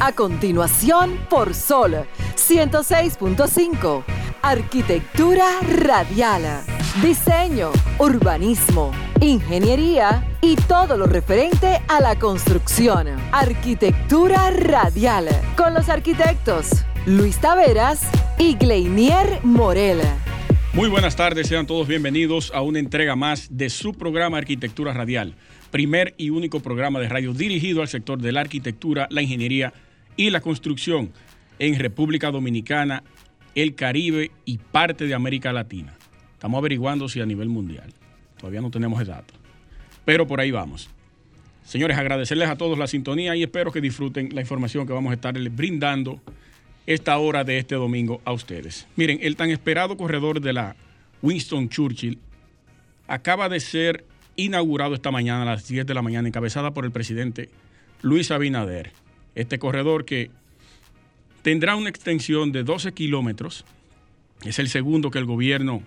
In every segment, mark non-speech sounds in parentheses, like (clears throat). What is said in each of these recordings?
A continuación, por Sol 106.5. Arquitectura radial. Diseño, urbanismo, ingeniería y todo lo referente a la construcción. Arquitectura radial. Con los arquitectos Luis Taveras y Gleinier Morel. Muy buenas tardes, sean todos bienvenidos a una entrega más de su programa Arquitectura Radial, primer y único programa de radio dirigido al sector de la arquitectura, la ingeniería y la construcción en República Dominicana, el Caribe y parte de América Latina. Estamos averiguando si a nivel mundial. Todavía no tenemos el dato. Pero por ahí vamos. Señores, agradecerles a todos la sintonía y espero que disfruten la información que vamos a estar brindando esta hora de este domingo a ustedes. Miren, el tan esperado corredor de la Winston Churchill acaba de ser inaugurado esta mañana a las 10 de la mañana, encabezada por el presidente Luis Abinader este corredor que tendrá una extensión de 12 kilómetros. Es el segundo que el gobierno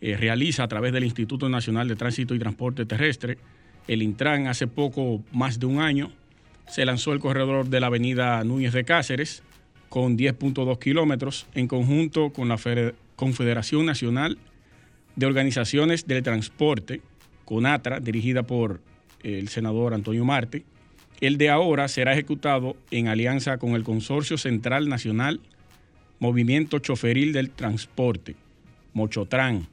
eh, realiza a través del Instituto Nacional de Tránsito y Transporte Terrestre. El Intran hace poco más de un año se lanzó el corredor de la avenida Núñez de Cáceres con 10.2 kilómetros en conjunto con la Confederación Nacional de Organizaciones del Transporte, CONATRA, dirigida por el senador Antonio Marte, el de ahora será ejecutado en alianza con el Consorcio Central Nacional Movimiento Choferil del Transporte, Mochotran,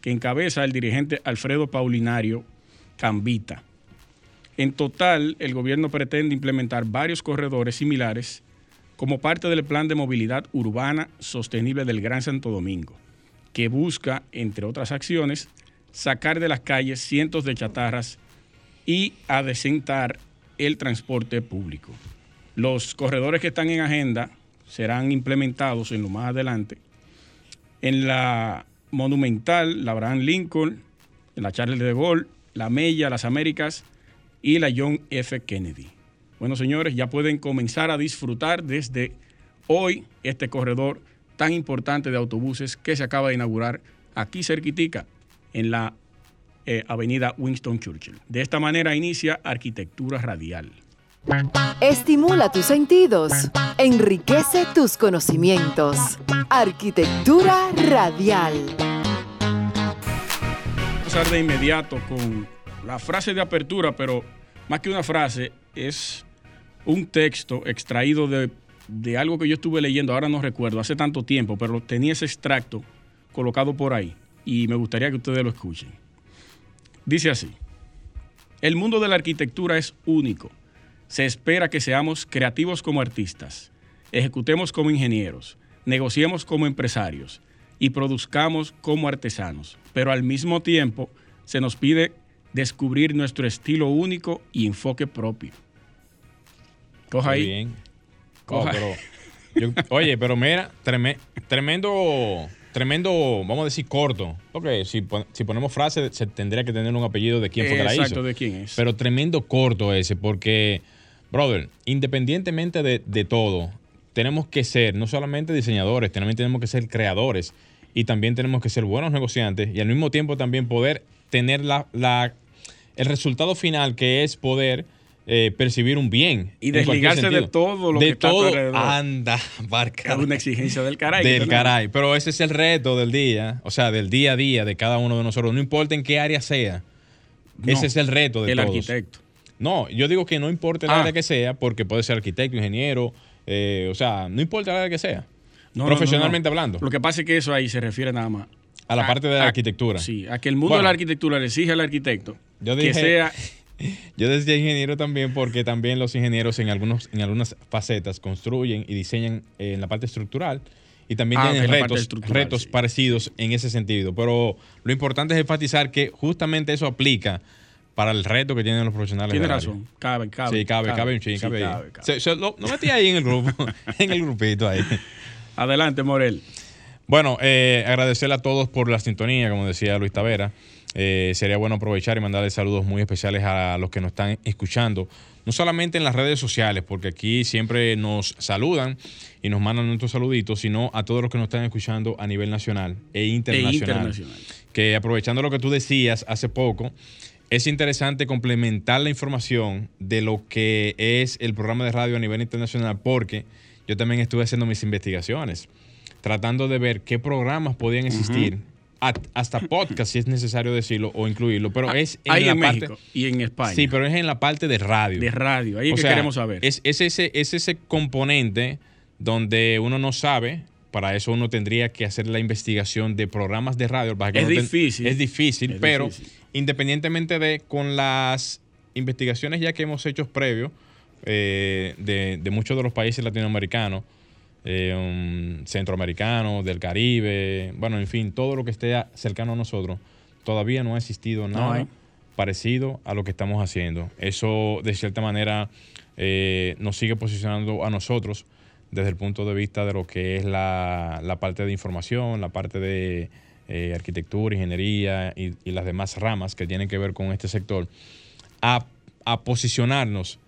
que encabeza el dirigente Alfredo Paulinario Cambita. En total, el gobierno pretende implementar varios corredores similares como parte del Plan de Movilidad Urbana Sostenible del Gran Santo Domingo, que busca, entre otras acciones, sacar de las calles cientos de chatarras y adecentar el transporte público. Los corredores que están en agenda serán implementados en lo más adelante en la Monumental, la Abraham Lincoln, la Charles de Gaulle, la Mella, las Américas y la John F. Kennedy. Bueno, señores, ya pueden comenzar a disfrutar desde hoy este corredor tan importante de autobuses que se acaba de inaugurar aquí cerquitica en la eh, Avenida Winston Churchill. De esta manera inicia Arquitectura Radial. Estimula tus sentidos, enriquece tus conocimientos. Arquitectura Radial. Vamos a empezar de inmediato con la frase de apertura, pero más que una frase, es un texto extraído de, de algo que yo estuve leyendo, ahora no recuerdo, hace tanto tiempo, pero tenía ese extracto colocado por ahí y me gustaría que ustedes lo escuchen. Dice así, el mundo de la arquitectura es único. Se espera que seamos creativos como artistas, ejecutemos como ingenieros, negociemos como empresarios y produzcamos como artesanos, pero al mismo tiempo se nos pide descubrir nuestro estilo único y enfoque propio. Coja ahí. Bien. Coja. oye, pero mira, tremendo tremendo, vamos a decir, corto. Porque si, si ponemos frase, se tendría que tener un apellido de quién fue que la hizo. Exacto, de quién es. Pero tremendo corto ese, porque, brother, independientemente de, de todo, tenemos que ser no solamente diseñadores, también tenemos que ser creadores y también tenemos que ser buenos negociantes y al mismo tiempo también poder tener la, la el resultado final que es poder eh, percibir un bien. Y desligarse de todo lo de que todo, está Anda, barca. Es una exigencia del caray. Del caray. Pero ese es el reto del día, o sea, del día a día de cada uno de nosotros. No importa en qué área sea. ese es el reto de el arquitecto. No, yo digo que no importa el ah. área que sea, porque puede ser arquitecto, ingeniero, eh, o sea, no importa el área que sea. profesionalmente hablando. Lo que pasa es que eso ahí se refiere nada más. A la parte de la arquitectura. Sí, a que el mundo de la arquitectura le exige al arquitecto que sea yo decía ingeniero también porque también los ingenieros en, algunos, en algunas facetas construyen y diseñan eh, en la parte estructural y también ah, tienen retos, retos parecidos en ese sentido. Pero lo importante es enfatizar que justamente eso aplica para el reto que tienen los profesionales. Tiene razón, cabe, cabe. Sí, cabe, cabe, cabe, cabe, lo, metí ahí en el grupo, (laughs) en el grupito ahí. Adelante, Morel. Bueno, eh, agradecerle a todos por la sintonía, como decía Luis Tavera. Eh, sería bueno aprovechar y mandarle saludos muy especiales a los que nos están escuchando, no solamente en las redes sociales, porque aquí siempre nos saludan y nos mandan nuestros saluditos, sino a todos los que nos están escuchando a nivel nacional e internacional. E internacional. Que aprovechando lo que tú decías hace poco, es interesante complementar la información de lo que es el programa de radio a nivel internacional porque yo también estuve haciendo mis investigaciones, tratando de ver qué programas podían existir, hasta podcast si es necesario decirlo o incluirlo, pero ah, es en la parte, México y en España. Sí, pero es en la parte de radio. De radio, ahí es que queremos saber. Es, ese, es ese componente donde uno no sabe para eso uno tendría que hacer la investigación de programas de radio. es, difícil. es difícil. pero independientemente de con las investigaciones ya que hemos hecho previo eh, de, muchos de los países latinoamericanos, eh, centroamericanos, del Caribe, bueno, en fin, todo lo que esté cercano a nosotros, todavía no ha existido nada parecido a lo que estamos haciendo. Eso, de cierta manera, eh, nos sigue posicionando a nosotros desde el punto de vista de lo que es la, parte de información, la parte de eh, arquitectura, ingeniería y, las demás ramas que tienen que ver con este sector, a, posicionarnos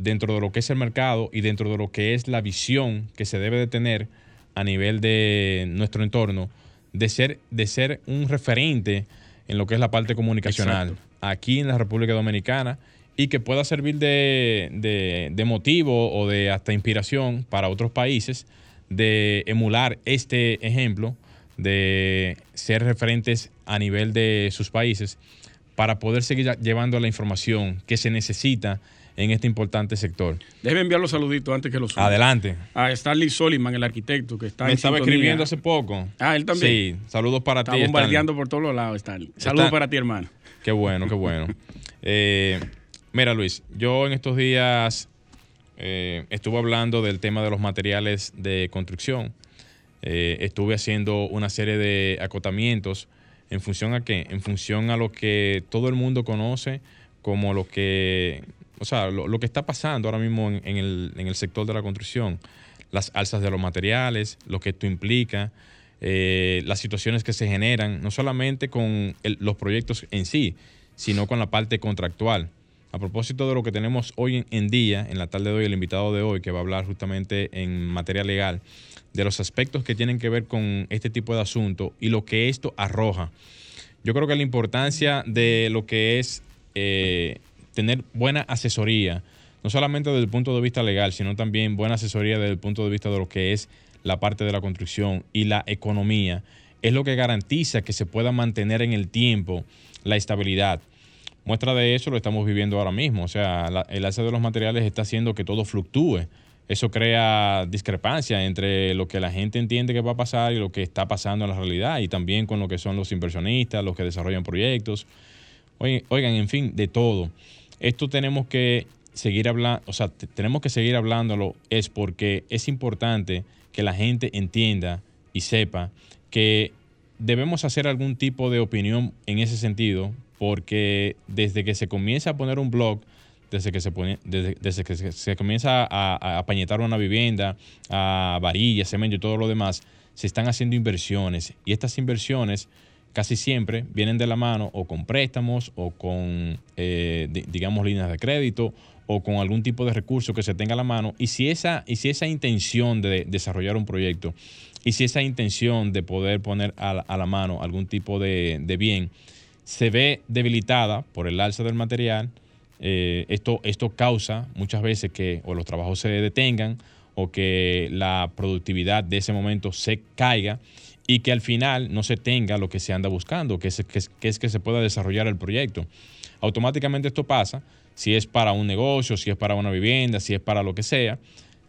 dentro de lo que es el mercado y dentro de lo que es la visión que se debe de tener a nivel de nuestro entorno, de ser, de ser un referente en lo que es la parte comunicacional aquí en la República Dominicana y que pueda servir de, motivo o de hasta inspiración para otros países de emular este ejemplo de ser referentes a nivel de sus países para poder seguir llevando la información que se necesita en este importante sector. Déjeme enviar los saluditos antes que los suba. Adelante. A Stanley Soliman, el arquitecto, que está Me estaba escribiendo hace poco. Ah, él también. Sí, saludos para ti. Está bombardeando por todos los lados, Stanley. Saludos para ti, hermano. Qué bueno, qué bueno. (laughs) eh, Mira, Luis, yo en estos días eh, estuve hablando del tema de los materiales de construcción. Eh, estuve haciendo una serie de acotamientos en función a qué? En función a lo que todo el mundo conoce como lo que, o sea, lo, que está pasando ahora mismo en, el, sector de la construcción. Las alzas de los materiales, lo que esto implica, eh, las situaciones que se generan, no solamente con los proyectos en sí, sino con la parte contractual a propósito de lo que tenemos hoy en día, en la tarde de hoy, el invitado de hoy, que va a hablar justamente en materia legal, de los aspectos que tienen que ver con este tipo de asuntos y lo que esto arroja. Yo creo que la importancia de lo que es eh, tener buena asesoría, no solamente desde el punto de vista legal, sino también buena asesoría desde el punto de vista de lo que es la parte de la construcción y la economía, es lo que garantiza que se pueda mantener en el tiempo la estabilidad. Muestra de eso lo estamos viviendo ahora mismo. O sea, el alza de los materiales está haciendo que todo fluctúe. Eso crea discrepancia entre lo que la gente entiende que va a pasar y lo que está pasando en la realidad y también con lo que son los inversionistas, los que desarrollan proyectos. Oigan, en fin, de todo. Esto tenemos que seguir hablando, o sea, tenemos que seguir hablándolo es porque es importante que la gente entienda y sepa que debemos hacer algún tipo de opinión en ese sentido porque desde que se comienza a poner un blog, desde que se, pone, desde, que se, comienza a, a, pañetar una vivienda, a varillas, cemento y todo lo demás, se están haciendo inversiones. Y estas inversiones casi siempre vienen de la mano o con préstamos o con, eh, digamos, líneas de crédito o con algún tipo de recurso que se tenga a la mano. Y si esa, y si esa intención de desarrollar un proyecto y si esa intención de poder poner a la, mano algún tipo de, bien, se ve debilitada por el alza del material. Eh, esto, esto causa muchas veces que o los trabajos se detengan que la productividad de ese momento se caiga y que al final no se tenga lo que se anda buscando, que es que, es que se pueda desarrollar el proyecto. Automáticamente esto pasa, si es para un negocio, si es para una vivienda, si es para lo que sea,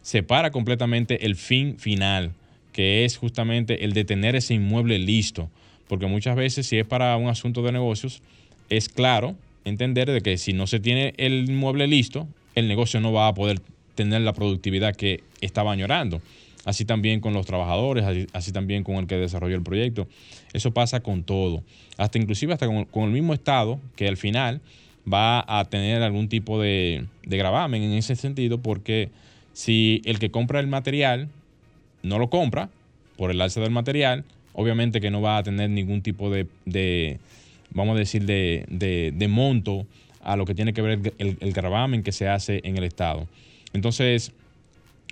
se para completamente el fin final, que es justamente el de tener ese inmueble listo porque muchas veces si es para un asunto de negocios, es claro entender de que si no se tiene el inmueble listo, el negocio no va a poder tener la productividad que estaba añorando. Así también con los trabajadores, así, también con el que desarrolló el proyecto. Eso pasa con todo, hasta inclusive hasta con, el mismo Estado, que al final va a tener algún tipo de, gravamen en ese sentido, porque si el que compra el material no lo compra por el alza del material, obviamente que no va a tener ningún tipo de, vamos a decir, de, monto a lo que tiene que ver el, gravamen que se hace en el Estado. Entonces,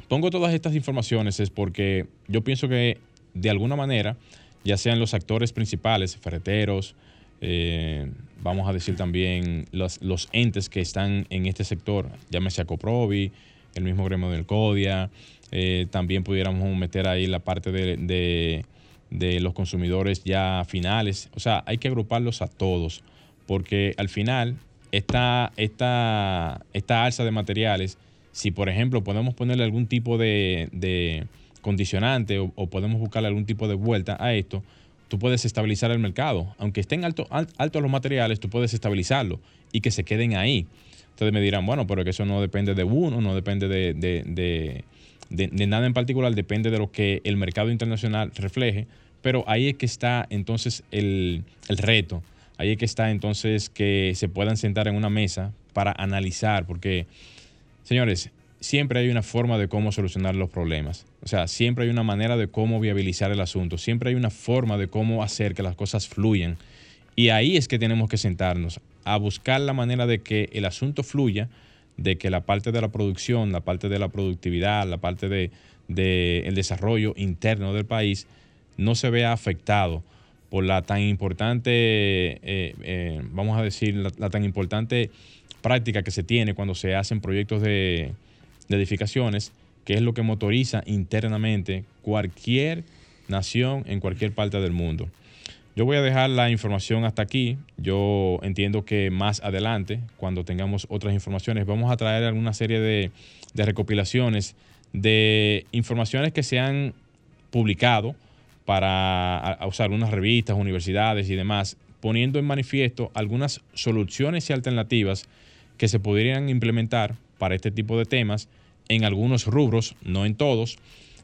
pongo todas estas informaciones es porque yo pienso que de alguna manera, ya sean los actores principales, ferreteros, eh, vamos a decir también los, entes que están en este sector, llámese a Coprovi, el mismo gremio del CODIA, eh, también pudiéramos meter ahí la parte de, de, los consumidores ya finales. O sea, hay que agruparlos a todos, porque al final esta, esta, esta alza de materiales, si por ejemplo podemos ponerle algún tipo de, condicionante o, podemos buscarle algún tipo de vuelta a esto, tú puedes estabilizar el mercado. Aunque estén altos alto los materiales, tú puedes estabilizarlo y que se queden ahí. Ustedes me dirán, bueno, pero que eso no depende de uno, no depende de, de, nada en particular, depende de lo que el mercado internacional refleje, pero ahí es que está entonces el, el reto, ahí es que está entonces que se puedan sentar en una mesa para analizar, porque, señores, siempre hay una forma de cómo solucionar los problemas. O sea, siempre hay una manera de cómo viabilizar el asunto, siempre hay una forma de cómo hacer que las cosas fluyan. Y ahí es que tenemos que sentarnos a buscar la manera de que el asunto fluya de que la parte de la producción, la parte de la productividad, la parte del de, el desarrollo interno del país no se vea afectado por la tan importante, eh, eh, vamos a decir, la, tan importante práctica que se tiene cuando se hacen proyectos de, edificaciones, que es lo que motoriza internamente cualquier nación en cualquier parte del mundo. Yo voy a dejar la información hasta aquí. Yo entiendo que más adelante, cuando tengamos otras informaciones, vamos a traer alguna serie de, recopilaciones de informaciones que se han publicado para usar unas revistas, universidades y demás, poniendo en manifiesto algunas soluciones y alternativas que se podrían implementar para este tipo de temas en algunos rubros, no en todos,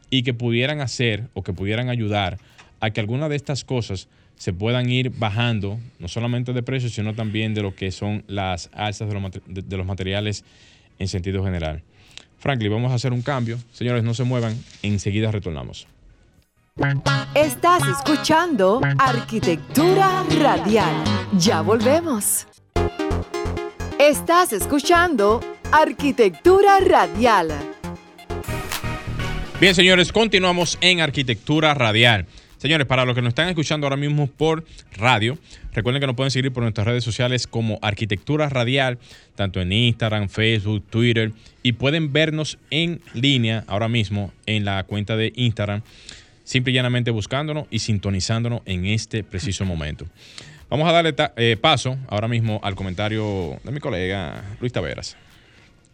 y que pudieran hacer o que pudieran ayudar a que alguna de estas cosas se puedan ir bajando, no solamente de precios, sino también de lo que son las alzas de los, materiales en sentido general. Franklin, vamos a hacer un cambio. Señores, no se muevan, enseguida retornamos. Estás escuchando Arquitectura Radial. Ya volvemos. Estás escuchando Arquitectura Radial. Bien, señores, continuamos en Arquitectura Radial. Señores, para los que nos están escuchando ahora mismo por radio, recuerden que nos pueden seguir por nuestras redes sociales como Arquitectura Radial, tanto en Instagram, Facebook, Twitter, y pueden vernos en línea ahora mismo en la cuenta de Instagram, simple y llanamente buscándonos y sintonizándonos en este preciso momento. Vamos a darle eh, paso ahora mismo al comentario de mi colega Luis Taveras.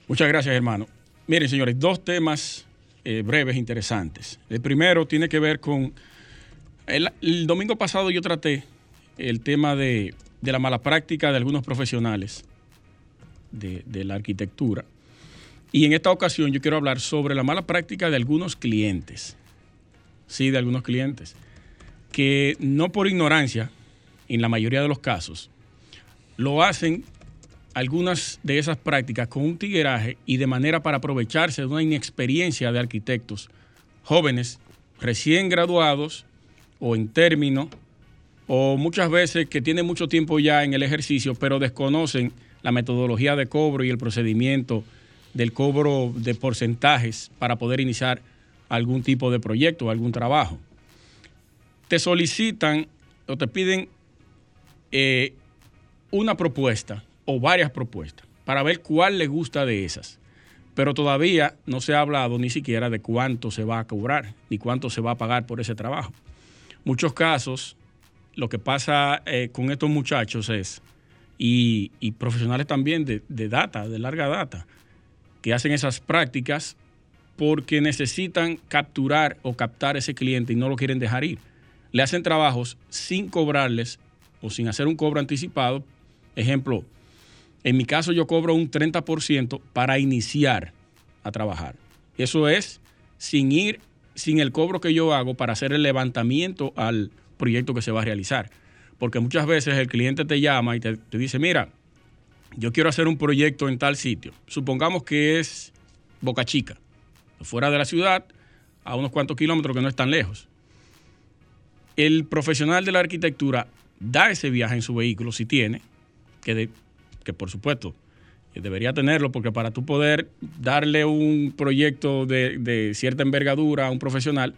Muchas gracias, hermano. Miren, señores, dos temas eh, breves, interesantes. El primero tiene que ver con el, domingo pasado yo traté el tema de, la mala práctica de algunos profesionales de, la arquitectura. Y en esta ocasión yo quiero hablar sobre la mala práctica de algunos clientes. Sí, de algunos clientes. Que no por ignorancia, en la mayoría de los casos, lo hacen algunas de esas prácticas con un tigueraje y de manera para aprovecharse de una inexperiencia de arquitectos jóvenes, recién graduados o en término, o muchas veces que tienen mucho tiempo ya en el ejercicio, pero desconocen la metodología de cobro y el procedimiento del cobro de porcentajes para poder iniciar algún tipo de proyecto o algún trabajo. Te solicitan o te piden eh, una propuesta o varias propuestas para ver cuál le gusta de esas. Pero todavía no se ha hablado ni siquiera de cuánto se va a cobrar ni cuánto se va a pagar por ese trabajo muchos casos, lo que pasa eh, con estos muchachos es, y, profesionales también de, data, de larga data, que hacen esas prácticas porque necesitan capturar o captar ese cliente y no lo quieren dejar ir. Le hacen trabajos sin cobrarles o sin hacer un cobro anticipado. Ejemplo, en mi caso yo cobro un 30% para iniciar a trabajar. Eso es sin ir sin el cobro que yo hago para hacer el levantamiento al proyecto que se va a realizar. Porque muchas veces el cliente te llama y te, dice, mira, yo quiero hacer un proyecto en tal sitio. Supongamos que es Boca Chica, fuera de la ciudad, a unos cuantos kilómetros que no es tan lejos. El profesional de la arquitectura da ese viaje en su vehículo, si tiene, que, que por supuesto debería tenerlo porque para tú poder darle un proyecto de, cierta envergadura a un profesional,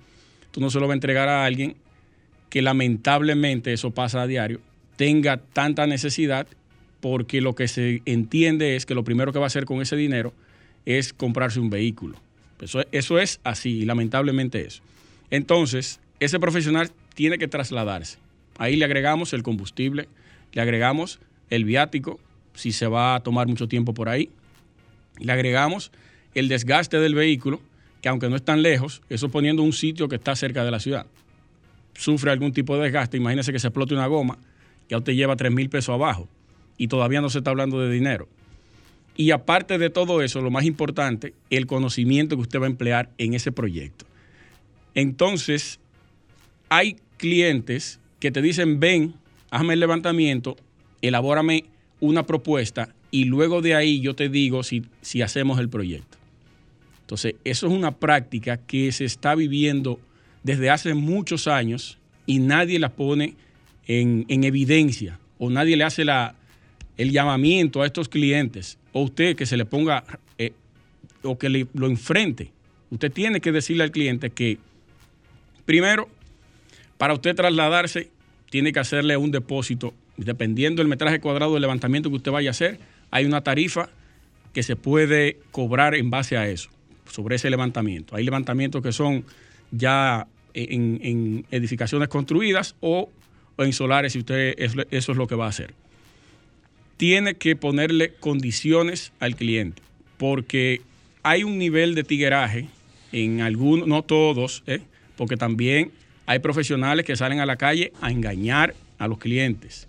tú no se lo vas a entregar a alguien que lamentablemente eso pasa a diario, tenga tanta necesidad porque lo que se entiende es que lo primero que va a hacer con ese dinero es comprarse un vehículo. Eso, eso es así, lamentablemente es. Entonces, ese profesional tiene que trasladarse. Ahí le agregamos el combustible, le agregamos el viático, si se va a tomar mucho tiempo por ahí, le agregamos el desgaste del vehículo, que aunque no es tan lejos, eso poniendo un sitio que está cerca de la ciudad, sufre algún tipo de desgaste, imagínese que se explote una goma, ya usted lleva 3 mil pesos abajo y todavía no se está hablando de dinero. Y aparte de todo eso, lo más importante, el conocimiento que usted va a emplear en ese proyecto. Entonces, hay clientes que te dicen, ven, hazme el levantamiento, elabórame una propuesta y luego de ahí yo te digo si, si hacemos el proyecto. Entonces, eso es una práctica que se está viviendo desde hace muchos años y nadie la pone en, evidencia o nadie le hace la, el llamamiento a estos clientes o usted que se le ponga eh, o que le, lo enfrente. Usted tiene que decirle al cliente que, primero, para usted trasladarse, tiene que hacerle un depósito, dependiendo del metraje cuadrado del levantamiento que usted vaya a hacer, hay una tarifa que se puede cobrar en base a eso, sobre ese levantamiento. Hay levantamientos que son ya en, edificaciones construidas o, en solares, si usted eso es lo que va a hacer. Tiene que ponerle condiciones al cliente, porque hay un nivel de tigueraje en algunos, no todos, ¿eh? porque también hay profesionales que salen a la calle a engañar a los clientes.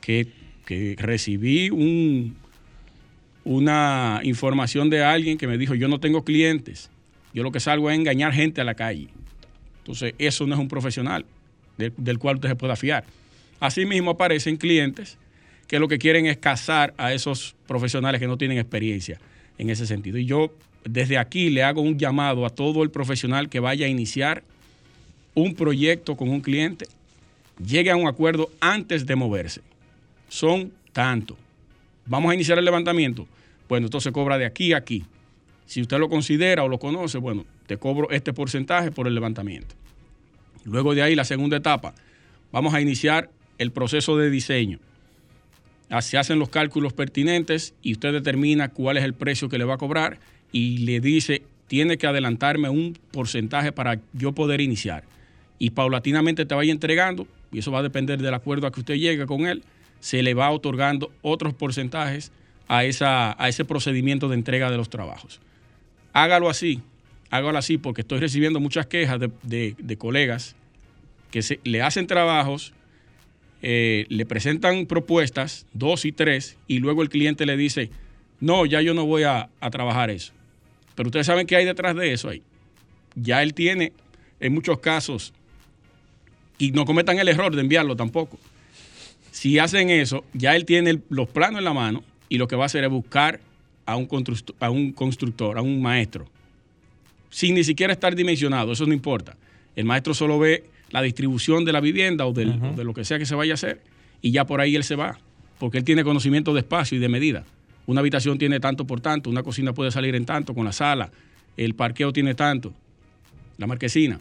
Que, que recibí un, una información de alguien que me dijo, yo no tengo clientes, yo lo que salgo es engañar gente a la calle. Entonces, eso no es un profesional del, cual usted se pueda fiar. Asimismo, aparecen clientes que lo que quieren es cazar a esos profesionales que no tienen experiencia en ese sentido. Y yo desde aquí le hago un llamado a todo el profesional que vaya a iniciar un proyecto con un cliente, llegue a un acuerdo antes de moverse. Son tanto. Vamos a iniciar el levantamiento. Bueno, entonces cobra de aquí a aquí. Si usted lo considera o lo conoce, bueno, te cobro este porcentaje por el levantamiento. Luego de ahí, la segunda etapa, vamos a iniciar el proceso de diseño. Se hacen los cálculos pertinentes y usted determina cuál es el precio que le va a cobrar y le dice, tiene que adelantarme un porcentaje para yo poder iniciar. Y paulatinamente te vaya entregando, y eso va a depender del acuerdo a que usted llegue con él, se le va otorgando otros porcentajes a, esa, a ese procedimiento de entrega de los trabajos. Hágalo así, hágalo así porque estoy recibiendo muchas quejas de, colegas que se, le hacen trabajos, eh, le presentan propuestas, dos y tres, y luego el cliente le dice, no, ya yo no voy a, a trabajar eso. Pero ustedes saben qué hay detrás de eso ahí. Ya él tiene, en muchos casos, y no cometan el error de enviarlo tampoco. Si hacen eso, ya él tiene los planos en la mano y lo que va a hacer es buscar a un, a un constructor, a un maestro sin ni siquiera estar dimensionado, eso no importa. El maestro solo ve la distribución de la vivienda o, de lo que sea que se vaya a hacer y ya por ahí él se va, porque él tiene conocimiento de espacio y de medida. Una habitación tiene tanto por tanto, una cocina puede salir en tanto con la sala, el parqueo tiene tanto, la marquesina.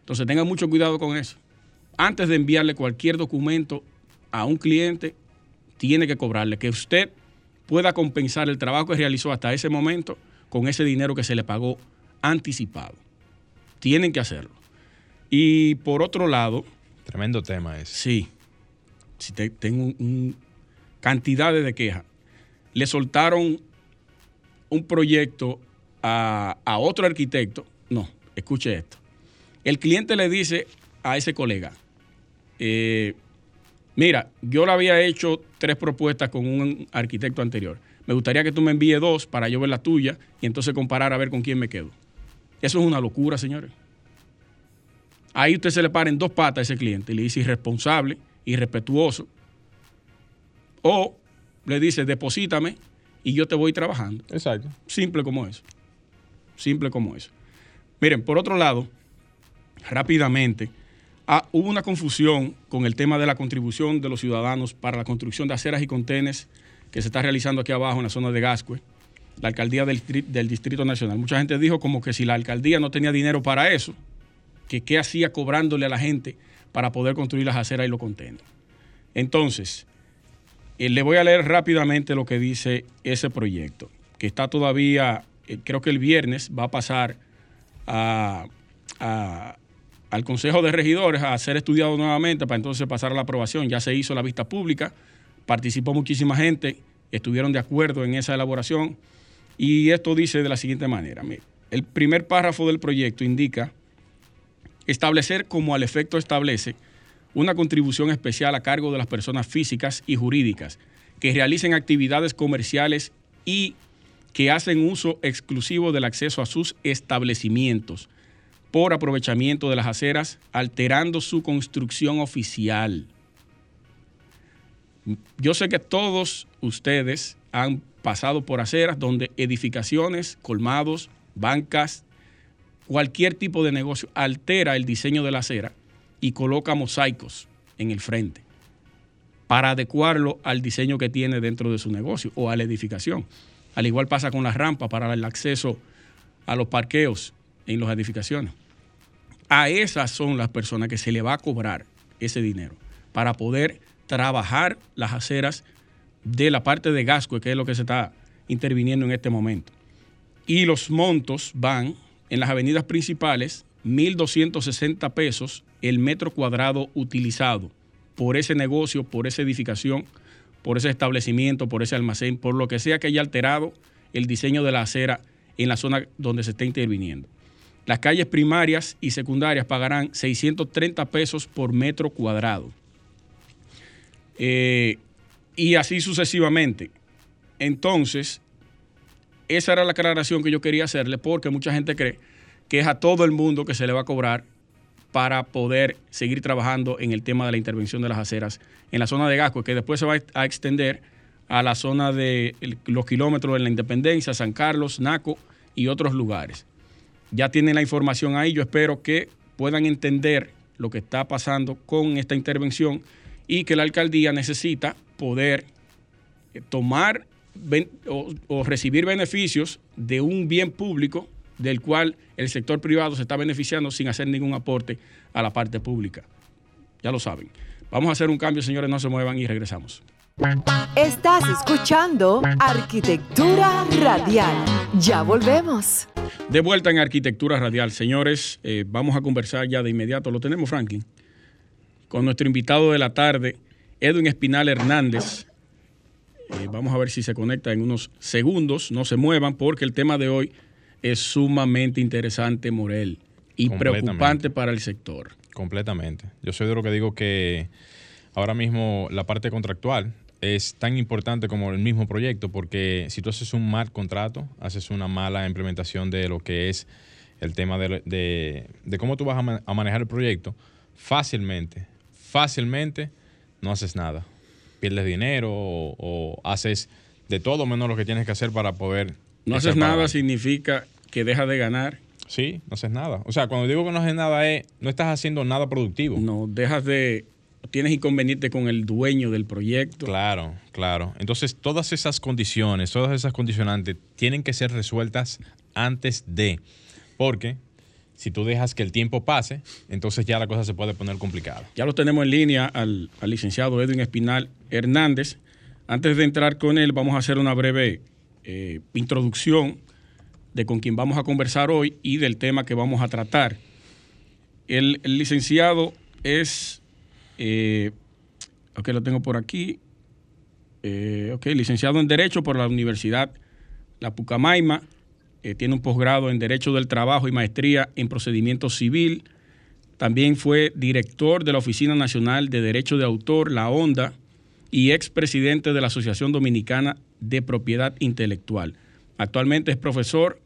Entonces tenga mucho cuidado con eso. Antes de enviarle cualquier documento a un cliente, tiene que cobrarle que usted pueda compensar el trabajo que realizó hasta ese momento con ese dinero que se le pagó anticipado. Tienen que hacerlo. Y por otro lado... Tremendo tema ese. Sí. Si tengo un, cantidades de quejas. Le soltaron un proyecto a, otro arquitecto. No, escuche esto. El cliente le dice a ese colega, eh, mira, yo le había hecho tres propuestas con un arquitecto anterior. Me gustaría que tú me envíes dos para yo ver la tuya y entonces comparar a ver con quién me quedo. Eso es una locura, señores. Ahí usted se le para en dos patas a ese cliente y le dice irresponsable, irrespetuoso. O le dice, deposítame y yo te voy trabajando. Exacto. Simple como eso. Simple como eso. Miren, por otro lado, rápidamente, ah, hubo una confusión con el tema de la contribución de los ciudadanos para la construcción de aceras y contenes que se está realizando aquí abajo en la zona de Gascue la alcaldía del, Distrito Nacional. Mucha gente dijo como que si la alcaldía no tenía dinero para eso, que qué hacía cobrándole a la gente para poder construir las aceras y los contenedores. Entonces, eh, le voy a leer rápidamente lo que dice ese proyecto, que está todavía, eh, creo que el viernes va a pasar a, al Consejo de Regidores a ser estudiado nuevamente para entonces pasar a la aprobación. Ya se hizo la vista pública, participó muchísima gente, estuvieron de acuerdo en esa elaboración y esto dice de la siguiente manera. El primer párrafo del proyecto indica establecer como al efecto establece una contribución especial a cargo de las personas físicas y jurídicas que realicen actividades comerciales y que hacen uso exclusivo del acceso a sus establecimientos por aprovechamiento de las aceras, alterando su construcción oficial. Yo sé que todos ustedes han pasado por aceras donde edificaciones, colmados, bancas, cualquier tipo de negocio altera el diseño de la acera y coloca mosaicos en el frente para adecuarlo al diseño que tiene dentro de su negocio o a la edificación. Al igual pasa con las rampas para el acceso a los parqueos en las edificaciones. A esas son las personas que se le va a cobrar ese dinero para poder trabajar las aceras de la parte de Gasco, que es lo que se está interviniendo en este momento. Y los montos van en las avenidas principales, 1.260 pesos el metro cuadrado utilizado por ese negocio, por esa edificación, por ese establecimiento, por ese almacén, por lo que sea que haya alterado el diseño de la acera en la zona donde se esté interviniendo. Las calles primarias y secundarias pagarán 630 pesos por metro cuadrado. Eh, y así sucesivamente. Entonces, esa era la aclaración que yo quería hacerle porque mucha gente cree que es a todo el mundo que se le va a cobrar para poder seguir trabajando en el tema de la intervención de las aceras en la zona de Gasco, que después se va a extender a la zona de los kilómetros de la Independencia, San Carlos, Naco y otros lugares ya tienen la información ahí. Yo espero que puedan entender lo que está pasando con esta intervención y que la alcaldía necesita poder eh, tomar o, recibir beneficios de un bien público del cual el sector privado se está beneficiando sin hacer ningún aporte a la parte pública. Ya lo saben. Vamos a hacer un cambio, señores, no se muevan y regresamos. Estás escuchando Arquitectura Radial. Ya volvemos. De vuelta en Arquitectura Radial, señores, eh, vamos a conversar ya de inmediato. Lo tenemos, Franklin, con nuestro invitado de la tarde, Edwin Espinal Hernández. Eh, vamos a ver si se conecta en unos segundos. No se muevan porque el tema de hoy es sumamente interesante, Morel, y preocupante para el sector. Completamente. Yo soy de lo que digo que ahora mismo la parte contractual es tan importante como el mismo proyecto, porque si tú haces un mal contrato, haces una mala implementación de lo que es el tema de, cómo tú vas a, manejar el proyecto, fácilmente, fácilmente no haces nada. Pierdes dinero o, haces de todo menos lo que tienes que hacer para poder... No haces nada significa que dejas de ganar. Sí, no haces nada. O sea, cuando digo que no haces nada es, no estás haciendo nada productivo. No, dejas de tienes inconveniente con el dueño del proyecto. Claro, claro. Entonces, todas esas condiciones, todas esas condicionantes tienen que ser resueltas antes de, porque si tú dejas que el tiempo pase, entonces ya la cosa se puede poner complicada. Ya lo tenemos en línea al, licenciado Edwin Espinal Hernández. Antes de entrar con él, vamos a hacer una breve eh, introducción de con quién vamos a conversar hoy y del tema que vamos a tratar. el licenciado es eh, ok, lo tengo por aquí. Eh, ok, licenciado en Derecho por la Universidad La Pucamaima. Eh, tiene un posgrado en Derecho del Trabajo y maestría en Procedimiento Civil. También fue director de la Oficina Nacional de Derecho de Autor, la ONDA, y expresidente de la Asociación Dominicana de Propiedad Intelectual. Actualmente es profesor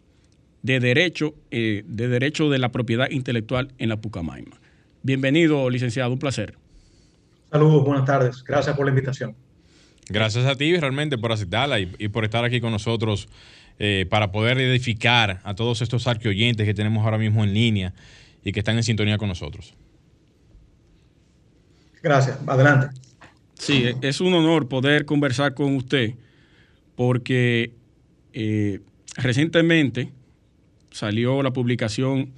de Derecho, de Derecho de la Propiedad Intelectual en la Pucamaima. Bienvenido, licenciado, un placer. Saludos, buenas tardes. Gracias por la invitación. Gracias a ti realmente por aceptarla y, por estar aquí con nosotros eh, para poder edificar a todos estos arqueoyentes que tenemos ahora mismo en línea y que están en sintonía con nosotros. Gracias. Adelante. Sí, es un honor poder conversar con usted porque eh, recientemente salió la publicación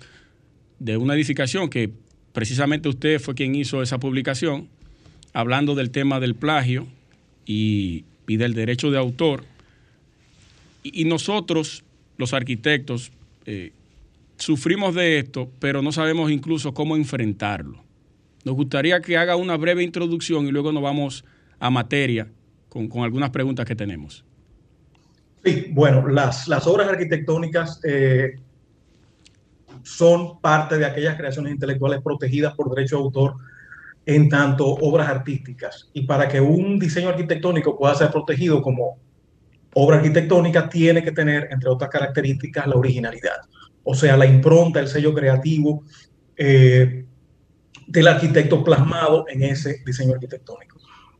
de una edificación que precisamente usted fue quien hizo esa publicación hablando del tema del plagio y, del derecho de autor. Y, nosotros, los arquitectos, eh, sufrimos de esto, pero no sabemos incluso cómo enfrentarlo. Nos gustaría que haga una breve introducción y luego nos vamos a materia con, algunas preguntas que tenemos. Sí, bueno, las, las obras arquitectónicas eh, son parte de aquellas creaciones intelectuales protegidas por derecho de autor en tanto obras artísticas. Y para que un diseño arquitectónico pueda ser protegido como obra arquitectónica, tiene que tener, entre otras características, la originalidad. O sea, la impronta, el sello creativo eh, del arquitecto plasmado en ese diseño arquitectónico.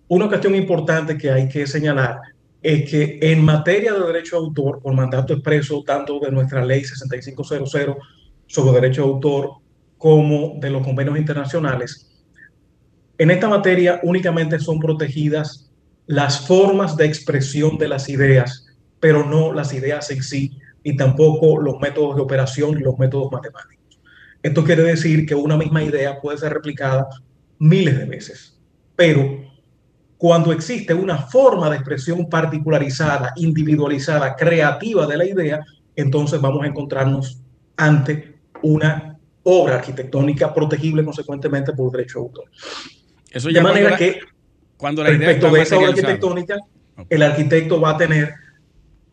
Una cuestión importante que hay que señalar es que en materia de derecho de autor, por mandato expreso tanto de nuestra ley 6500 sobre derecho de autor como de los convenios internacionales, en esta materia únicamente son protegidas las formas de expresión de las ideas, pero no las ideas en sí y tampoco los métodos de operación los métodos matemáticos. Esto quiere decir que una misma idea puede ser replicada miles de veces, pero cuando existe una forma de expresión particularizada, individualizada, creativa de la idea, entonces vamos a encontrarnos ante una obra arquitectónica protegible consecuentemente por derecho de autor. Eso de manera que cuando la respecto de esa obra arquitectónica, el arquitecto va a tener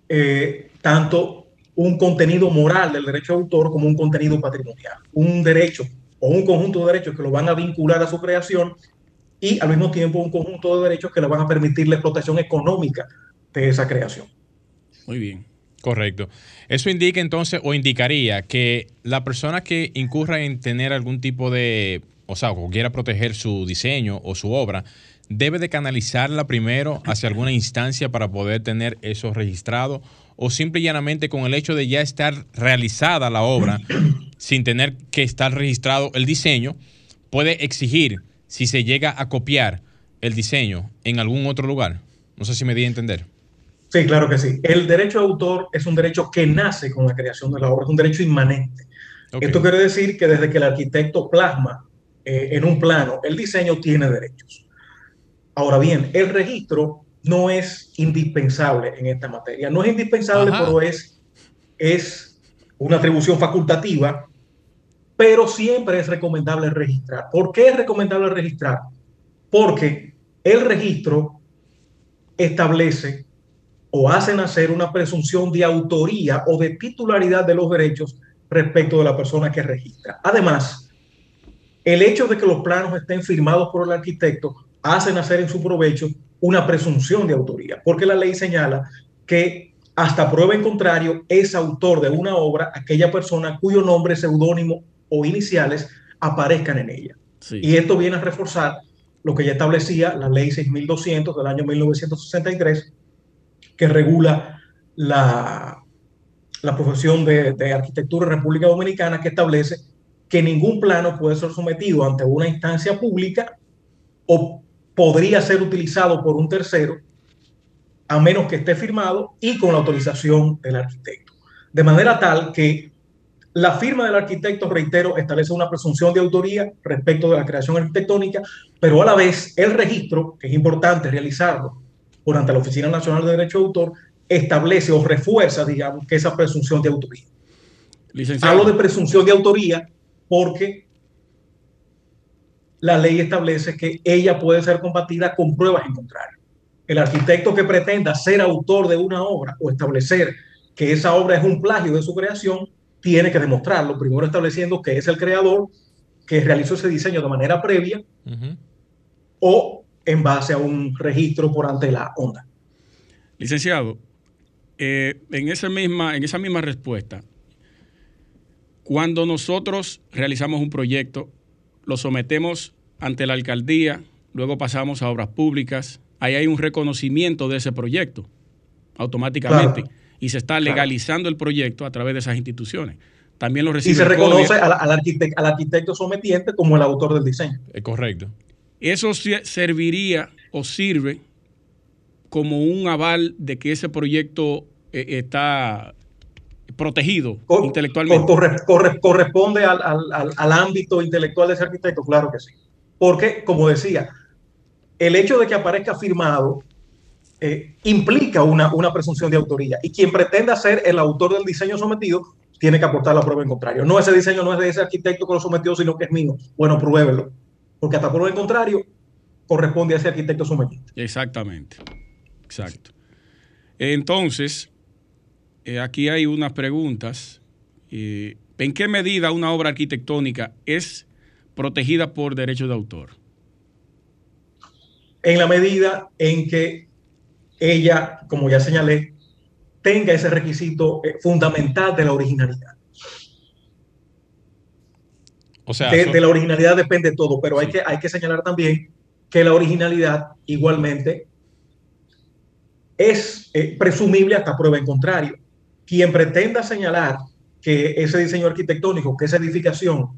eh, tanto un contenido moral del derecho de autor como un contenido patrimonial, un derecho o un conjunto de derechos que lo van a vincular a su creación y al mismo tiempo un conjunto de derechos que le van a permitir la explotación económica de esa creación. Muy bien. Correcto. Eso indica entonces o indicaría que la persona que incurra en tener algún tipo de, o sea, o quiera proteger su diseño o su obra, debe de canalizarla primero (laughs) hacia alguna instancia para poder tener eso registrado o simple y llanamente con el hecho de ya estar realizada la obra (clears throat) sin tener que estar registrado el diseño, puede exigir si se llega a copiar el diseño en algún otro lugar. No sé si me di a entender. Sí, claro que sí. El derecho de autor es un derecho que nace con la creación de la obra, es un derecho inmanente. Esto quiere decir que desde que el arquitecto plasma eh, en un plano el diseño tiene derechos. Ahora bien, el registro no es indispensable en esta materia. No es indispensable, pero es, es una atribución facultativa, pero siempre es recomendable registrar. ¿Por qué es recomendable registrar? Porque el registro establece o hace nacer una presunción de autoría o de titularidad de los derechos respecto de la persona que registra. Además, el hecho de que los planos estén firmados por el arquitecto hacen hacer en su provecho una presunción de autoría, porque la ley señala que hasta prueba en contrario es autor de una obra aquella persona cuyo nombre, seudónimo o iniciales aparezcan en ella. Y esto viene a reforzar lo que ya establecía la ley 6200 del año 1963, que regula la, la profesión de, de arquitectura en República Dominicana, que establece que ningún plano puede ser sometido ante una instancia pública o podría ser utilizado por un tercero, a menos que esté firmado y con la autorización del arquitecto. De manera tal que la firma del arquitecto, reitero, establece una presunción de autoría respecto de la creación arquitectónica, pero a la vez el registro, que es importante realizarlo durante la Oficina Nacional de Derecho de Autor, establece o refuerza, digamos, que esa presunción de autoría. Hablo de presunción de autoría porque la ley establece que ella puede ser combatida con pruebas en contrario. El arquitecto que pretenda ser autor de una obra o establecer que esa obra es un plagio de su creación, tiene que demostrarlo, primero estableciendo que es el creador que realizó ese diseño de manera previa o en base a un registro por ante la onda. Licenciado, eh, en, esa misma, en esa misma respuesta, cuando nosotros realizamos un proyecto, lo sometemos ante la alcaldía, luego pasamos a obras públicas, ahí hay un reconocimiento de ese proyecto automáticamente y se está legalizando el proyecto a través de esas instituciones. También lo recibe. Y se reconoce al, arquitecto, al, arquitecto, sometiente como el autor del diseño. Es correcto. Eso serviría o sirve como un aval de que ese proyecto eh, está protegido intelectualmente. corresponde al, al, al, ámbito intelectual de ese arquitecto, claro que sí. Porque, como decía, el hecho de que aparezca firmado eh, implica una, una presunción de autoría y quien pretenda ser el autor del diseño sometido tiene que aportar la prueba en contrario. No, ese diseño no es de ese arquitecto que lo sometió, sino que es mío. Bueno, pruébelo. Porque hasta prueba en contrario corresponde a ese arquitecto sometido. Exactamente. Exacto. Entonces, eh, aquí hay unas preguntas. Eh, ¿En qué medida una obra arquitectónica es protegida por derechos de autor? En la medida en que ella, como ya señalé, tenga ese requisito eh, fundamental de la originalidad. O sea, de, la originalidad depende todo, pero hay, que, hay que señalar también que la originalidad igualmente es eh, presumible hasta prueba en contrario. Quien pretenda señalar que ese diseño arquitectónico, que esa edificación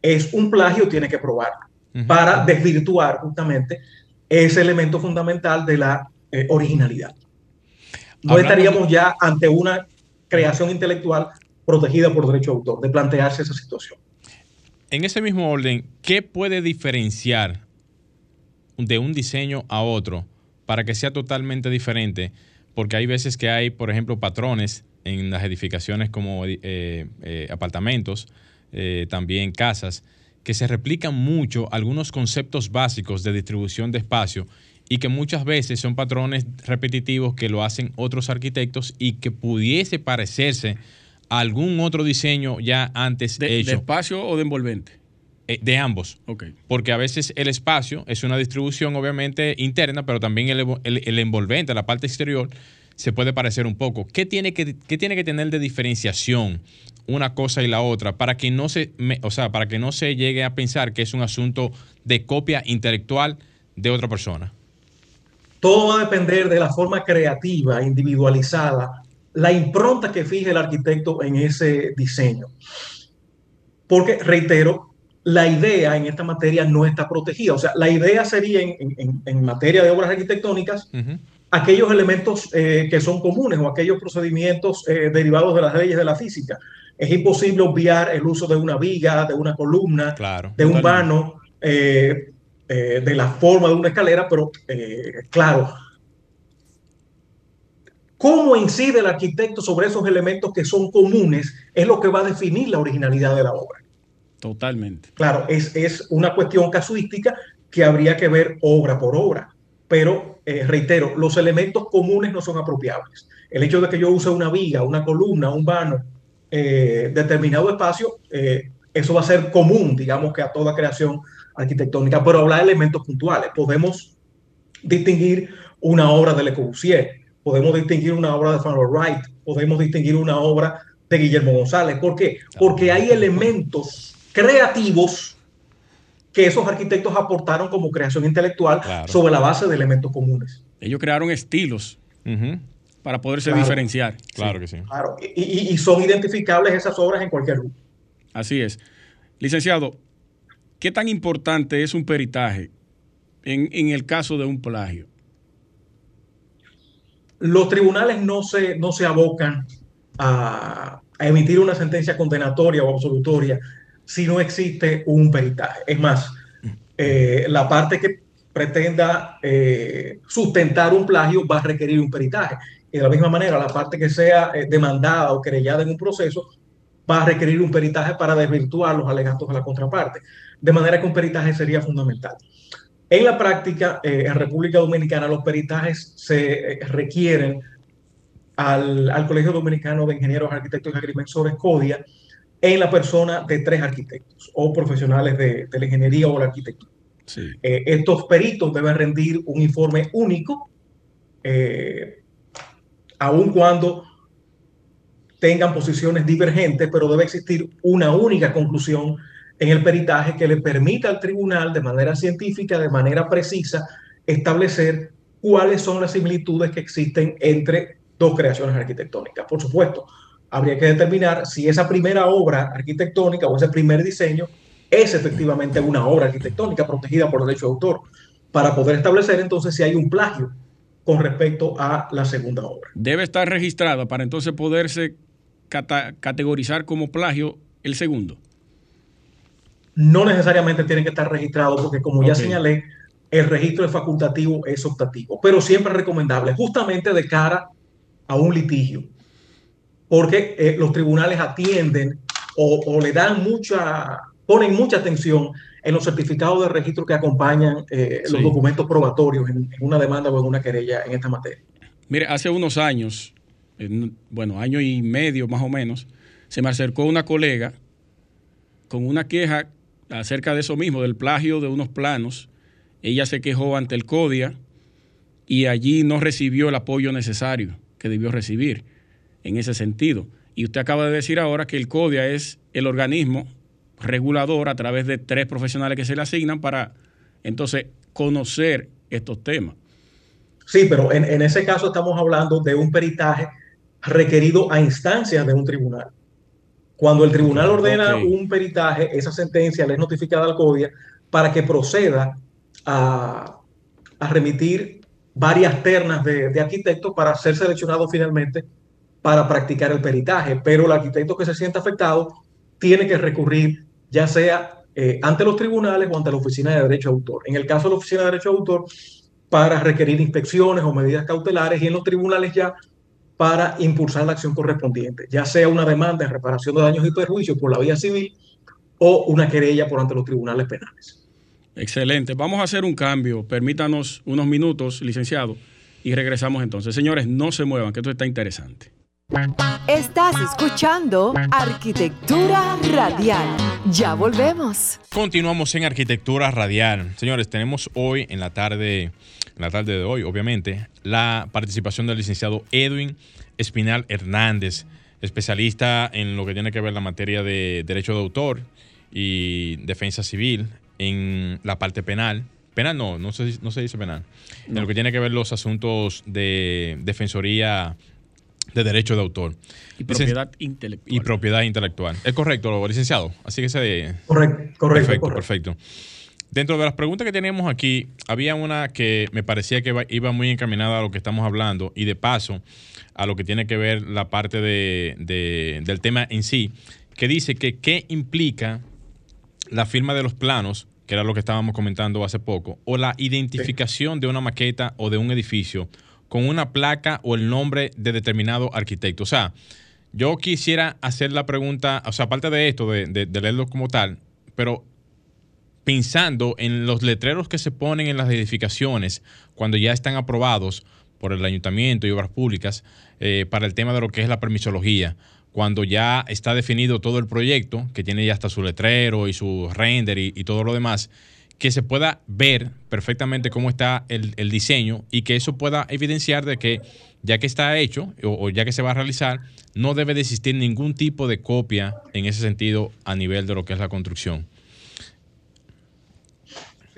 es un plagio, tiene que probarlo para desvirtuar justamente ese elemento fundamental de la eh, originalidad no estaríamos ya ante una creación intelectual protegida por derecho de autor, de plantearse esa situación. En ese mismo orden, ¿qué puede diferenciar de un diseño a otro para que sea totalmente diferente? Porque hay veces que hay, por ejemplo, patrones en las edificaciones como eh, eh, apartamentos, eh, también casas, que se replican mucho algunos conceptos básicos de distribución de espacio y que muchas veces son patrones repetitivos que lo hacen otros arquitectos y que pudiese parecerse a algún otro diseño ya antes de, hecho. ¿De espacio o de envolvente? Eh, de ambos. Okay. Porque a veces el espacio es una distribución obviamente interna, pero también el, envolvente, la parte exterior, se puede parecer un poco. ¿Qué tiene que, tiene que tener de diferenciación una cosa y la otra para que no se, o sea, para que no se llegue a pensar que es un asunto de copia intelectual de otra persona? Todo va a depender de la forma creativa, individualizada, la impronta que fije el arquitecto en ese diseño. Porque, reitero, la idea en esta materia no está protegida. O sea, la idea sería en, materia de obras arquitectónicas, aquellos elementos eh, que son comunes o aquellos procedimientos eh, derivados de las leyes de la física. Es imposible obviar el uso de una viga, de una columna, de un vano, eh, de la forma de una escalera, pero claro, cómo incide el arquitecto sobre esos elementos que son comunes es lo que va a definir la originalidad de la obra. Totalmente. Claro, es, es una cuestión casuística que habría que ver obra por obra, pero eh, reitero, los elementos comunes no son apropiables. El hecho de que yo use una viga, una columna, un vano, determinado espacio, eso va a ser común, digamos que a toda creación arquitectónica, pero hablar de elementos puntuales. Podemos distinguir una obra de Le Corbusier, podemos distinguir una obra de Frank Wright, podemos distinguir una obra de Guillermo González. ¿Por qué? Porque hay elementos creativos que esos arquitectos aportaron como creación intelectual sobre la base de elementos comunes. Ellos crearon estilos para poderse diferenciar. Claro que sí. Claro, y, y, son identificables esas obras en cualquier lugar. Así es. Licenciado, ¿Qué tan importante es un peritaje en, el caso de un plagio? Los tribunales no se, no se abocan a, emitir una sentencia condenatoria o absolutoria si no existe un peritaje. Es más, eh, la parte que pretenda eh, sustentar un plagio va a requerir un peritaje. Y de la misma manera, la parte que sea eh, demandada o querellada en un proceso va a requerir un peritaje para desvirtuar los alegatos de la contraparte de manera que un peritaje sería fundamental. En la práctica, en República Dominicana, los peritajes se requieren al, Colegio Dominicano de Ingenieros, Arquitectos y Agrimensores, CODIA, en la persona de tres arquitectos o profesionales de, la ingeniería o la arquitectura. Eh, estos peritos deben rendir un informe único, aun cuando tengan posiciones divergentes, pero debe existir una única conclusión en el peritaje que le permita al tribunal de manera científica, de manera precisa, establecer cuáles son las similitudes que existen entre dos creaciones arquitectónicas. Por supuesto, habría que determinar si esa primera obra arquitectónica o ese primer diseño es efectivamente una obra arquitectónica protegida por derecho de autor, para poder establecer entonces si hay un plagio con respecto a la segunda obra. Debe estar registrada para entonces poderse categorizar como plagio el segundo. No necesariamente tienen que estar registrados porque como ya señalé, el registro de facultativo es optativo, pero siempre recomendable, justamente de cara a un litigio, porque eh, los tribunales atienden o, le dan mucha, ponen mucha atención en los certificados de registro que acompañan eh, los documentos probatorios en, una demanda o en una querella en esta materia. Mire, hace unos años, bueno, año y medio más o menos, se me acercó una colega con una queja acerca de eso mismo, del plagio de unos planos. Ella se quejó ante el CODIA y allí no recibió el apoyo necesario que debió recibir en ese sentido. Y usted acaba de decir ahora que el CODIA es el organismo regulador a través de tres profesionales que se le asignan para entonces conocer estos temas. Sí, pero en, en ese caso estamos hablando de un peritaje requerido a instancias de un tribunal. Cuando el tribunal ordena un peritaje, esa sentencia le es notificada al CODIA para que proceda a, remitir varias ternas de, arquitectos para ser seleccionado finalmente para practicar el peritaje. Pero el arquitecto que se sienta afectado tiene que recurrir ya sea eh, ante los tribunales o ante la Oficina de Derecho de Autor. En el caso de la Oficina de Derecho de Autor, para requerir inspecciones o medidas cautelares y en los tribunales ya para impulsar la acción correspondiente, ya sea una demanda de reparación de daños y perjuicios por la vía civil o una querella por ante los tribunales penales. Excelente. Vamos a hacer un cambio. Permítanos unos minutos, licenciado, y regresamos entonces. Señores, no se muevan, que esto está interesante. Estás escuchando Arquitectura Radial. Ya volvemos. Continuamos en Arquitectura Radial. Señores, tenemos hoy en la tarde en la tarde de hoy, obviamente, la participación del licenciado Edwin Espinal Hernández, especialista en lo que tiene que ver la materia de derecho de autor y defensa civil en la parte penal. Penal no, no se, no se dice penal. En lo que tiene que ver los asuntos de defensoría de derecho de autor. Y propiedad intelectual. Y propiedad intelectual. Es correcto, licenciado. Así que se... Correcto, correcto. Perfecto, perfecto. Dentro de las preguntas que teníamos aquí, había una que me parecía que iba muy encaminada a lo que estamos hablando y de paso a lo que tiene que ver la parte de, del tema en sí, que dice que qué implica la firma de los planos, que era lo que estábamos comentando hace poco, o la identificación de una maqueta o de un edificio con una placa o el nombre de determinado arquitecto. O sea, yo quisiera hacer la pregunta, o sea, aparte de esto, de, de leerlo como tal, pero pensando en los letreros que se ponen en las edificaciones cuando ya están aprobados por el ayuntamiento y obras públicas eh, para el tema de lo que es la permisología, cuando ya está definido todo el proyecto, que tiene ya hasta su letrero y su render y, todo lo demás, que se pueda ver perfectamente cómo está el, diseño y que eso pueda evidenciar de que ya que está hecho o, o, ya que se va a realizar, no debe de existir ningún tipo de copia en ese sentido a nivel de lo que es la construcción.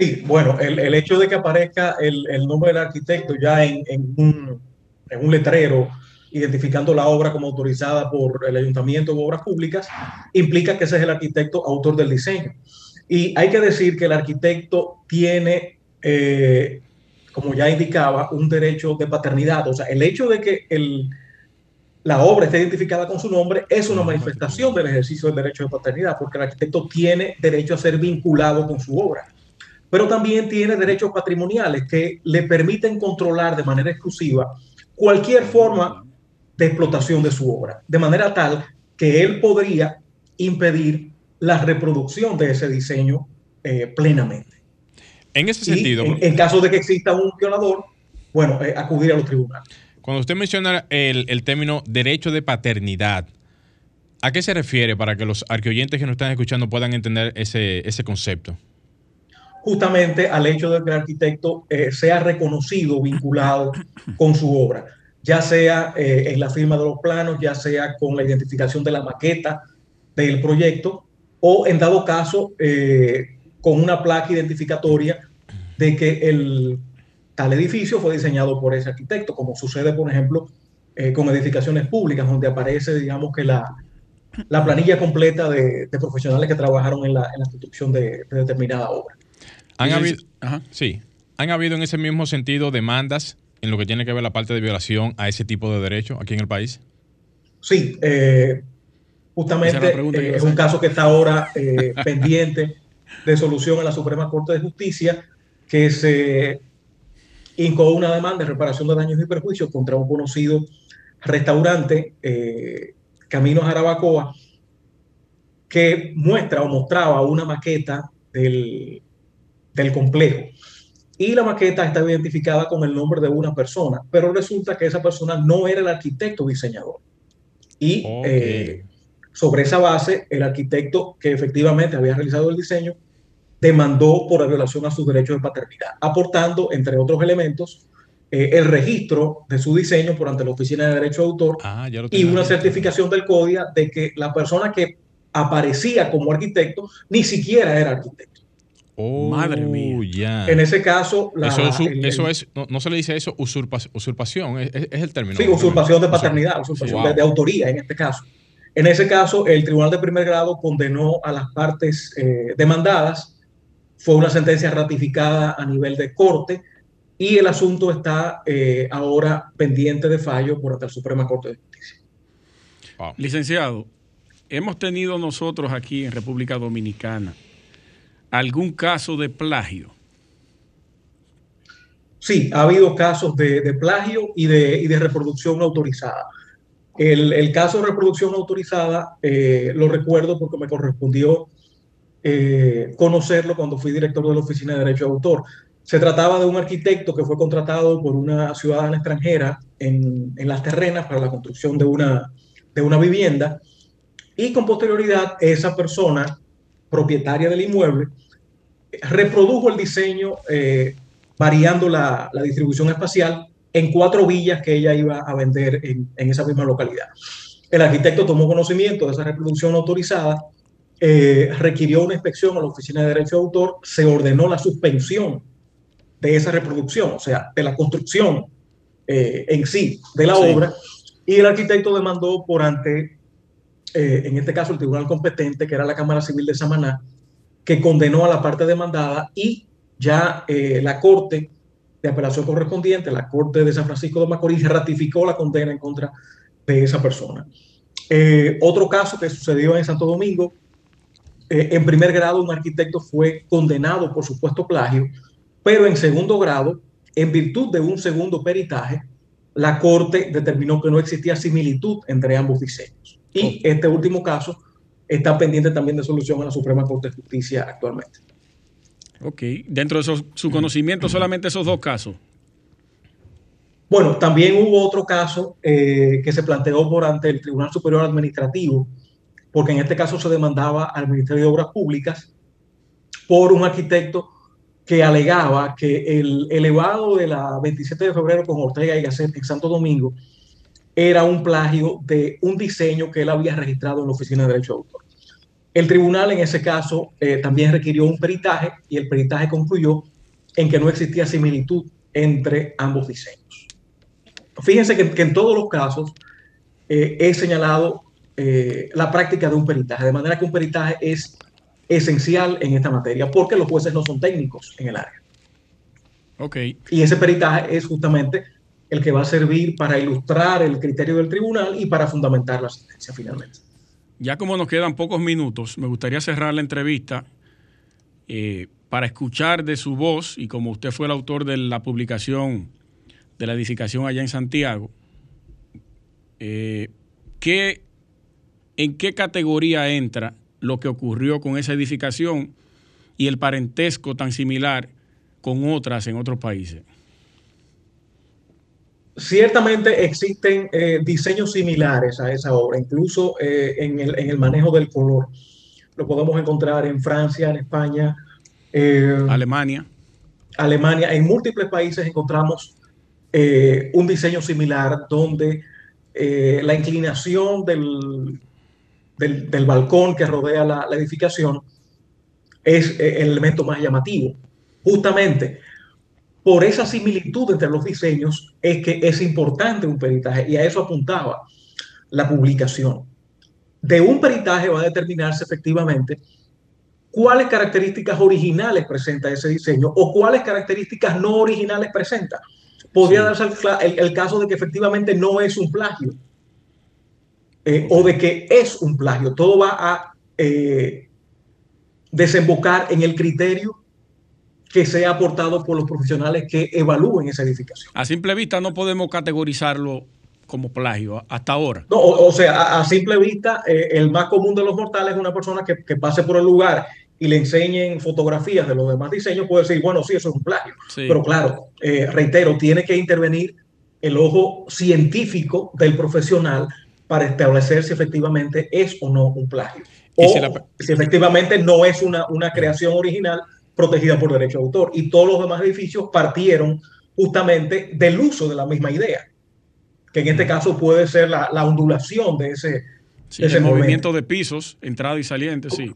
Sí, bueno, el, hecho de que aparezca el, nombre del arquitecto ya en, un, letrero identificando la obra como autorizada por el Ayuntamiento de Obras Públicas, implica que ese es el arquitecto autor del diseño. Y hay que decir que el arquitecto tiene, eh, como ya indicaba, un derecho de paternidad. O sea, el hecho de que la obra esté identificada con su nombre es una manifestación del ejercicio del derecho de paternidad, porque el arquitecto tiene derecho a ser vinculado con su obra pero también tiene derechos patrimoniales que le permiten controlar de manera exclusiva cualquier forma de explotación de su obra, de manera tal que él podría impedir la reproducción de ese diseño eh, plenamente. En ese sentido. En, caso de que exista un violador, bueno, eh, acudir a los tribunales. Cuando usted menciona el, término derecho de paternidad, ¿a qué se refiere para que los arqueoyentes que nos están escuchando puedan entender ese, ese concepto? justamente al hecho de que el arquitecto eh, sea reconocido, vinculado con su obra, ya sea en la firma de los planos, ya sea con la identificación de la maqueta del proyecto, o en dado caso eh, con una placa identificatoria de que el tal edificio fue diseñado por ese arquitecto, como sucede, por ejemplo, con edificaciones públicas, donde aparece, digamos que la, la planilla completa de, profesionales que trabajaron en la, construcción de determinada obra. Han habido, sí, han habido en ese mismo sentido demandas en lo que tiene que ver la parte de violación a ese tipo de derechos aquí en el país. Sí, eh, justamente eh, es un caso que está ahora eh, (laughs) pendiente de solución en la Suprema Corte de Justicia que se incoó una demanda de reparación de daños y perjuicios contra un conocido restaurante, eh, Camino Jarabacoa, que muestra o mostraba una maqueta del, del complejo. Y la maqueta está identificada con el nombre de una persona, pero resulta que esa persona no era el arquitecto diseñador. Y eh, sobre esa base, el arquitecto que efectivamente había realizado el diseño demandó por la violación a sus derechos de paternidad, aportando, entre otros elementos, eh, el registro de su diseño por ante la Oficina de Derecho de Autor ah, y una certificación del CODIA de que la persona que aparecía como arquitecto ni siquiera era arquitecto. Oh, Madre mía. En ese caso, eso, es, no, se le dice eso, usurpación, es, el término. Sí, usurpación de paternidad, usurpación de, autoría en este caso. En ese caso, el Tribunal de Primer Grado condenó a las partes eh, demandadas, fue una sentencia ratificada a nivel de corte y el asunto está eh, ahora pendiente de fallo por la Suprema Corte de Justicia. Licenciado, hemos tenido nosotros aquí en República Dominicana algún caso de plagio. Sí, ha habido casos de, plagio y de, de, reproducción autorizada. El, caso de reproducción autorizada eh, lo recuerdo porque me correspondió eh, conocerlo cuando fui director de la Oficina de Derecho de Autor. Se trataba de un arquitecto que fue contratado por una ciudadana extranjera en, en las terrenas para la construcción de una, de una vivienda y con posterioridad esa persona propietaria del inmueble reprodujo el diseño eh, variando la, distribución espacial en cuatro villas que ella iba a vender en, esa misma localidad. El arquitecto tomó conocimiento de esa reproducción autorizada, eh, requirió una inspección a la Oficina de Derecho de Autor, se ordenó la suspensión de esa reproducción, o sea, de la construcción eh, en sí de la obra, y el arquitecto demandó por ante, en este caso, el tribunal competente, que era la Cámara Civil de Samaná, que condenó a la parte demandada y ya eh, la Corte de Apelación correspondiente, la Corte de San Francisco de Macorís, ratificó la condena en contra de esa persona. Eh, otro caso que sucedió en Santo Domingo, eh, en primer grado un arquitecto fue condenado por supuesto plagio, pero en segundo grado, en virtud de un segundo peritaje, la Corte determinó que no existía similitud entre ambos diseños. Y este último caso está pendiente también de solución a la Suprema Corte de Justicia actualmente. Ok, dentro de su conocimiento solamente esos dos casos. Bueno, también hubo otro caso eh, que se planteó por ante el Tribunal Superior Administrativo, porque en este caso se demandaba al Ministerio de Obras Públicas por un arquitecto que alegaba que el elevado de la 27 de febrero con Ortega y Gasset en Santo Domingo era un plagio de un diseño que él había registrado en la Oficina de Derecho de Autor. El tribunal en ese caso eh, también requirió un peritaje y el peritaje concluyó en que no existía similitud entre ambos diseños. Fíjense que, en todos los casos eh, he señalado eh, la práctica de un peritaje, de manera que un peritaje es esencial en esta materia porque los jueces no son técnicos en el área. Ok. Y ese peritaje es justamente el que va a servir para ilustrar el criterio del tribunal y para fundamentar la sentencia finalmente. Ya como nos quedan pocos minutos, me gustaría cerrar la entrevista eh, para escuchar de su voz, y como usted fue el autor de la publicación de la edificación allá en Santiago, eh, ¿en qué categoría entra lo que ocurrió con esa edificación y el parentesco tan similar con otras en otros países? Ciertamente existen eh, diseños similares a esa obra, incluso eh, en, el, manejo del color. Lo podemos encontrar en Francia, en España. Eh, Alemania. Alemania. En múltiples países encontramos un diseño similar donde la inclinación del, del, balcón que rodea la, la edificación es el elemento más llamativo. Justamente por esa similitud entre los diseños es que es importante un peritaje y a eso apuntaba la publicación. De un peritaje va a determinarse efectivamente cuáles características originales presenta ese diseño o cuáles características no originales presenta. Podría darse el, caso de que efectivamente no es un plagio eh, o de que es un plagio. Todo va a eh, desembocar en el criterio que sea aportado por los profesionales que evalúen esa edificación. A simple vista no podemos categorizarlo como plagio hasta ahora. No, o, sea, a, simple vista, eh, el más común de los mortales es una persona que, que, pase por el lugar y le enseñen fotografías de los demás diseños, puede decir, bueno, sí, eso es un plagio. Pero claro, eh, reitero, tiene que intervenir el ojo científico del profesional para establecer si efectivamente es o no un plagio. O si, efectivamente no es una, una creación original protegida por derecho de autor. Y todos los demás edificios partieron justamente del uso de la misma idea, que en este caso puede ser la, la ondulación de ese, ese movimiento de pisos, entrada y saliente, sí.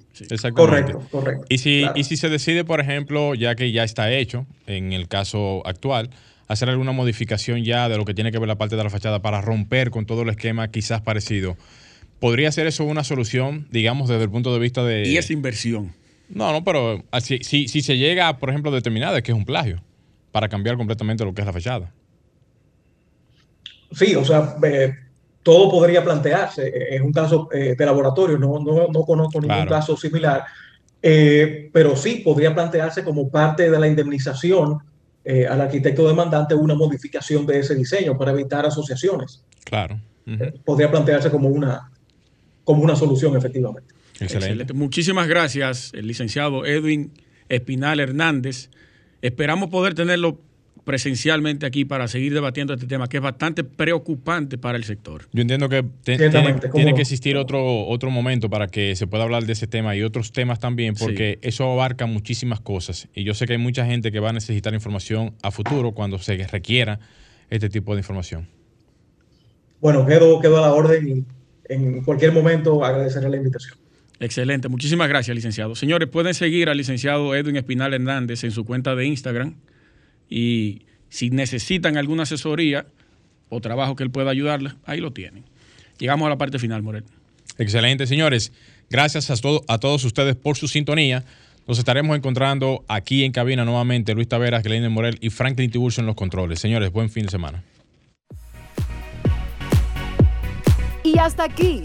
Correcto, correcto. Y si, y si se decide, por ejemplo, ya que ya está hecho, en el caso actual, hacer alguna modificación ya de lo que tiene que ver la parte de la fachada para romper con todo el esquema quizás parecido, ¿podría ser eso una solución, digamos, desde el punto de vista de... Y esa inversión. No, no, pero si, si, si se llega, por ejemplo, a determinar que es un plagio, para cambiar completamente lo que es la fachada. Sí, o sea, eh, todo podría plantearse. Es un caso eh, de laboratorio, no, no, no conozco ningún caso similar, eh, pero sí podría plantearse como parte de la indemnización eh, al arquitecto demandante una modificación de ese diseño para evitar asociaciones. Claro. podría plantearse como una, como una solución, efectivamente. Excelente. Muchísimas gracias, el licenciado Edwin Espinal Hernández. Esperamos poder tenerlo presencialmente aquí para seguir debatiendo este tema que es bastante preocupante para el sector. Yo entiendo que tiene, que existir otro, otro momento para que se pueda hablar de ese tema y otros temas también, porque eso abarca muchísimas cosas. Y yo sé que hay mucha gente que va a necesitar información a futuro cuando se requiera este tipo de información. Bueno, quedo, quedo a la orden y en cualquier momento agradeceré la invitación. Excelente, muchísimas gracias, licenciado. Señores, pueden seguir al licenciado Edwin Espinal Hernández en su cuenta de Instagram, y si necesitan alguna asesoría o trabajo que él pueda ayudarles, ahí lo tienen. Llegamos a la parte final, Morel. Excelente, señores. Gracias a, a todos ustedes por su sintonía. Nos estaremos encontrando aquí en cabina nuevamente Luis Taveras, Glenn Morel y Franklin Tiburcio en los controles. Señores, buen fin de semana. Y hasta aquí,